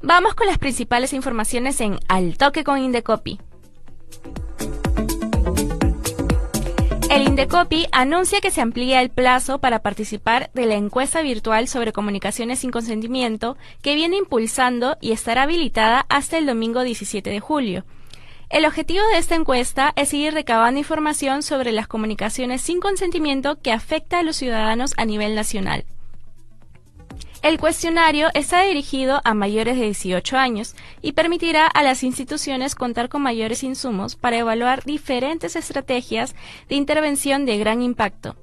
Vamos con las principales informaciones en Al Toque con Indecopi. El Indecopi anuncia que se amplía el plazo para participar de la encuesta virtual sobre comunicaciones sin consentimiento que viene impulsando y estará habilitada hasta el domingo 17 de julio. El objetivo de esta encuesta es seguir recabando información sobre las comunicaciones sin consentimiento que afecta a los ciudadanos a nivel nacional. El cuestionario está dirigido a mayores de 18 años y permitirá a las instituciones contar con mayores insumos para evaluar diferentes estrategias de intervención de gran impacto,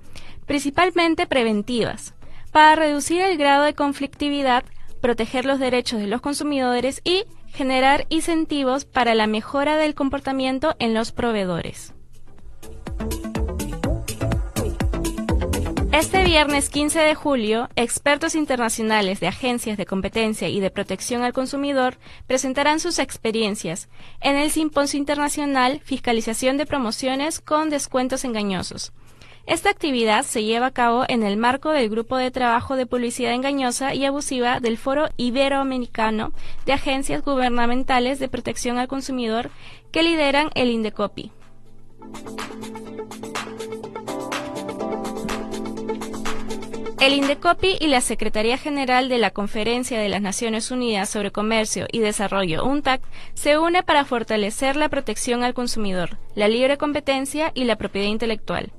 principalmente preventivas, para reducir el grado de conflictividad, proteger los derechos de los consumidores y generar incentivos para la mejora del comportamiento en los proveedores. Este viernes 15 de julio, expertos internacionales de agencias de competencia y de protección al consumidor presentarán sus experiencias en el Simposio Internacional Fiscalización de Promociones con Descuentos Engañosos. Esta actividad se lleva a cabo en el marco del Grupo de Trabajo de Publicidad Engañosa y Abusiva del Foro Iberoamericano de Agencias Gubernamentales de Protección al Consumidor que lideran el Indecopi. El Indecopi y la Secretaría General de la Conferencia de las Naciones Unidas sobre Comercio y Desarrollo, UNTAC, se une para fortalecer la protección al consumidor, la libre competencia y la propiedad intelectual.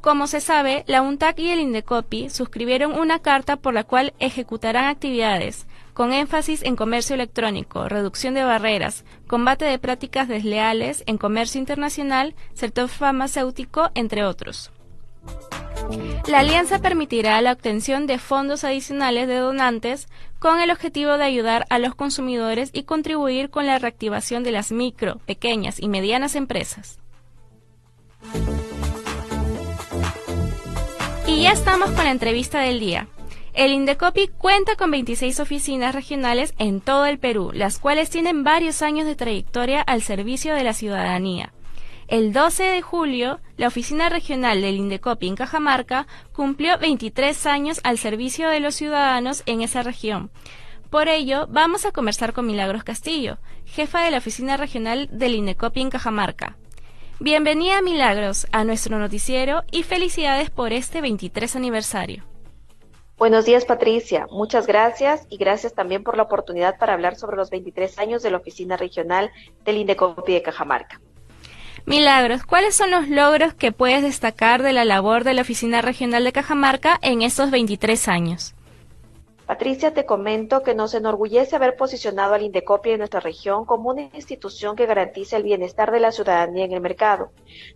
Como se sabe, la UNTAC y el Indecopi suscribieron una carta por la cual ejecutarán actividades con énfasis en comercio electrónico, reducción de barreras, combate de prácticas desleales en comercio internacional, sector farmacéutico, entre otros. La alianza permitirá la obtención de fondos adicionales de donantes con el objetivo de ayudar a los consumidores y contribuir con la reactivación de las micro, pequeñas y medianas empresas. Y ya estamos con la entrevista del día. El Indecopi cuenta con 26 oficinas regionales en todo el Perú, las cuales tienen varios años de trayectoria al servicio de la ciudadanía. El 12 de julio, la Oficina Regional del Indecopi en Cajamarca cumplió 23 años al servicio de los ciudadanos en esa región. Por ello, vamos a conversar con Milagros Castillo, jefa de la Oficina Regional del Indecopi en Cajamarca. Bienvenida Milagros a nuestro noticiero y felicidades por este 23 aniversario. Buenos días Patricia, muchas gracias y gracias también por la oportunidad para hablar sobre los 23 años de la Oficina Regional del Indecopi de Cajamarca. Milagros, ¿cuáles son los logros que puedes destacar de la labor de la Oficina Regional de Cajamarca en estos 23 años? Patricia, te comento que nos enorgullece haber posicionado al Indecopi en nuestra región como una institución que garantiza el bienestar de la ciudadanía en el mercado,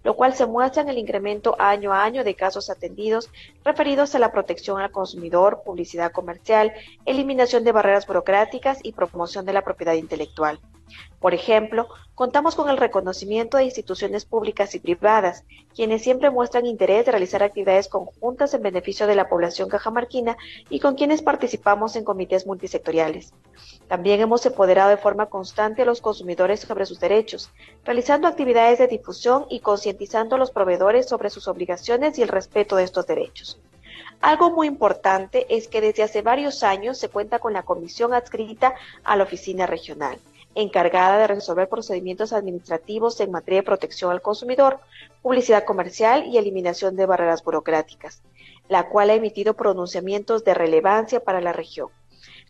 lo cual se muestra en el incremento año a año de casos atendidos referidos a la protección al consumidor, publicidad comercial, eliminación de barreras burocráticas y promoción de la propiedad intelectual. Por ejemplo, contamos con el reconocimiento de instituciones públicas y privadas, quienes siempre muestran interés de realizar actividades conjuntas en beneficio de la población cajamarquina y con quienes participamos en comités multisectoriales. También hemos empoderado de forma constante a los consumidores sobre sus derechos, realizando actividades de difusión y concientizando a los proveedores sobre sus obligaciones y el respeto de estos derechos. Algo muy importante es que desde hace varios años se cuenta con la comisión adscrita a la oficina regional encargada de resolver procedimientos administrativos en materia de protección al consumidor, publicidad comercial y eliminación de barreras burocráticas, la cual ha emitido pronunciamientos de relevancia para la región.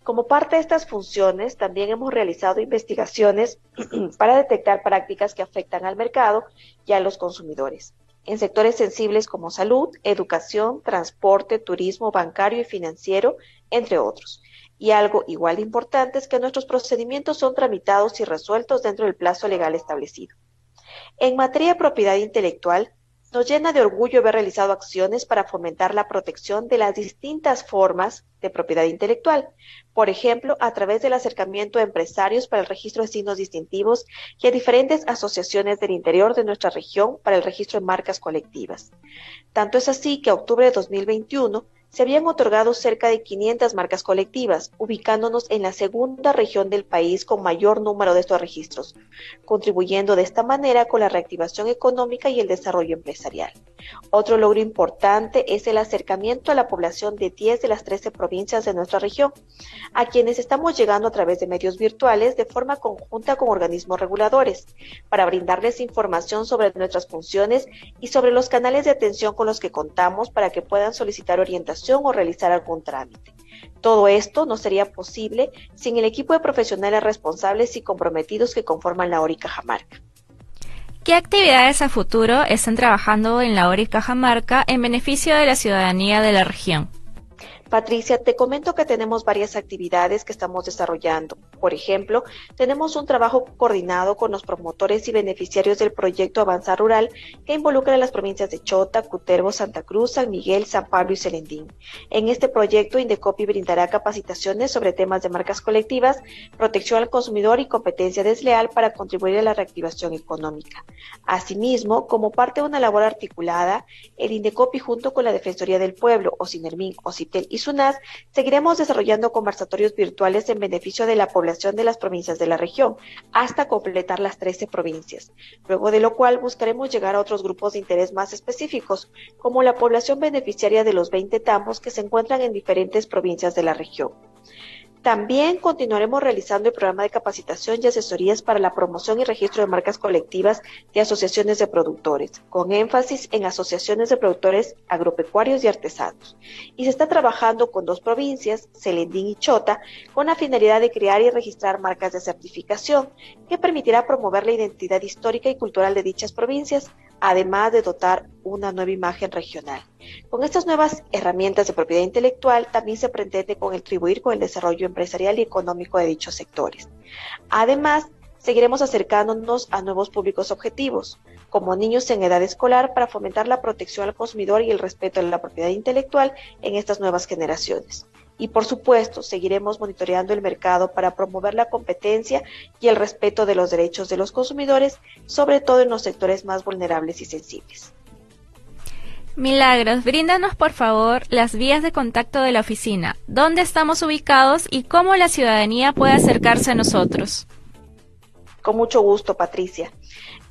Como parte de estas funciones, también hemos realizado investigaciones para detectar prácticas que afectan al mercado y a los consumidores en sectores sensibles como salud, educación, transporte, turismo, bancario y financiero, entre otros y algo igual de importante es que nuestros procedimientos son tramitados y resueltos dentro del plazo legal establecido. En materia de propiedad intelectual, Nos llena de orgullo haber realizado acciones para fomentar la protección de las distintas formas de propiedad intelectual, por ejemplo, a través del acercamiento a empresarios para el registro de signos distintivos y a diferentes asociaciones del interior de nuestra región para el registro de marcas colectivas. Tanto es así que a octubre de 2021 se habían otorgado cerca de 500 marcas colectivas, ubicándonos en la segunda región del país con mayor número de estos registros, contribuyendo de esta manera con la reactivación económica y el desarrollo empresarial. Otro logro importante es el acercamiento a la población de 10 de las 13 provincias de nuestra región, a quienes estamos llegando a través de medios virtuales de forma conjunta con organismos reguladores, para brindarles información sobre nuestras funciones y sobre los canales de atención con los que contamos para que puedan solicitar orientación o realizar algún trámite. Todo esto no sería posible sin el equipo de profesionales responsables y comprometidos que conforman la ORI Cajamarca. ¿Qué actividades a futuro están trabajando en la ORI Cajamarca en beneficio de la ciudadanía de la región? Patricia, te comento que tenemos varias actividades que estamos desarrollando. Por ejemplo, tenemos un trabajo coordinado con los promotores y beneficiarios del proyecto Avanzar Rural que involucra a las provincias de Chota, Cutervo, Santa Cruz, San Miguel, San Pablo y Selendín. En este proyecto, Indecopi brindará capacitaciones sobre temas de marcas colectivas, protección al consumidor y competencia desleal para contribuir a la reactivación económica. Asimismo, como parte de una labor articulada, el Indecopi junto con la Defensoría del Pueblo, OSINERMIN, OCITEL y SUNAS, seguiremos desarrollando conversatorios virtuales en beneficio de la población de las provincias de la región, hasta completar las 13 provincias, luego de lo cual buscaremos llegar a otros grupos de interés más específicos, como la población beneficiaria de los 20 tambos que se encuentran en diferentes provincias de la región. También continuaremos realizando el programa de capacitación y asesorías para la promoción y registro de marcas colectivas de asociaciones de productores, con énfasis en asociaciones de productores agropecuarios y artesanos. Y se está trabajando con dos provincias, Celendín y Chota, con la finalidad de crear y registrar marcas de certificación que permitirá promover la identidad histórica y cultural de dichas provincias, además de dotar una nueva imagen regional. Con estas nuevas herramientas de propiedad intelectual también se pretende contribuir con el desarrollo empresarial y económico de dichos sectores. Además, seguiremos acercándonos a nuevos públicos objetivos, como niños en edad escolar, para fomentar la protección al consumidor y el respeto a la propiedad intelectual en estas nuevas generaciones. Y por supuesto, seguiremos monitoreando el mercado para promover la competencia y el respeto de los derechos de los consumidores, sobre todo en los sectores más vulnerables y sensibles. Milagros, bríndanos por favor las vías de contacto de la oficina, dónde estamos ubicados y cómo la ciudadanía puede acercarse a nosotros. Con mucho gusto, Patricia.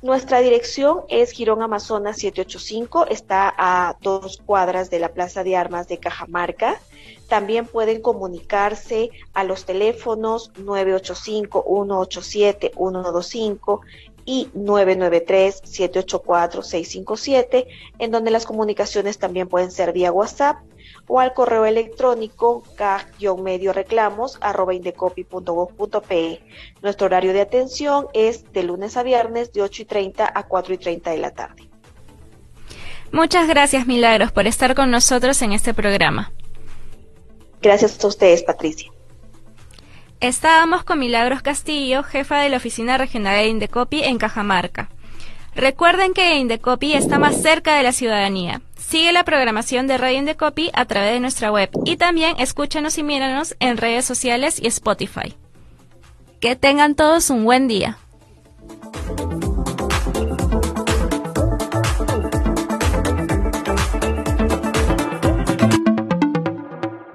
Nuestra dirección es Girón Amazonas 785, está a dos cuadras de la Plaza de Armas de Cajamarca. También pueden comunicarse a los teléfonos 985-187-125 y 993-784-657, en donde las comunicaciones también pueden ser vía WhatsApp o al correo electrónico medio reclamos Nuestro horario de atención es de lunes a viernes de 8 y 30 a 4 y 30 de la tarde. Muchas gracias Milagros por estar con nosotros en este programa. Gracias a ustedes, Patricia. Estábamos con Milagros Castillo, jefa de la Oficina Regional de Indecopi en Cajamarca. Recuerden que Indecopi está más cerca de la ciudadanía. Sigue la programación de Radio Indecopi a través de nuestra web y también escúchanos y míranos en redes sociales y Spotify. Que tengan todos un buen día.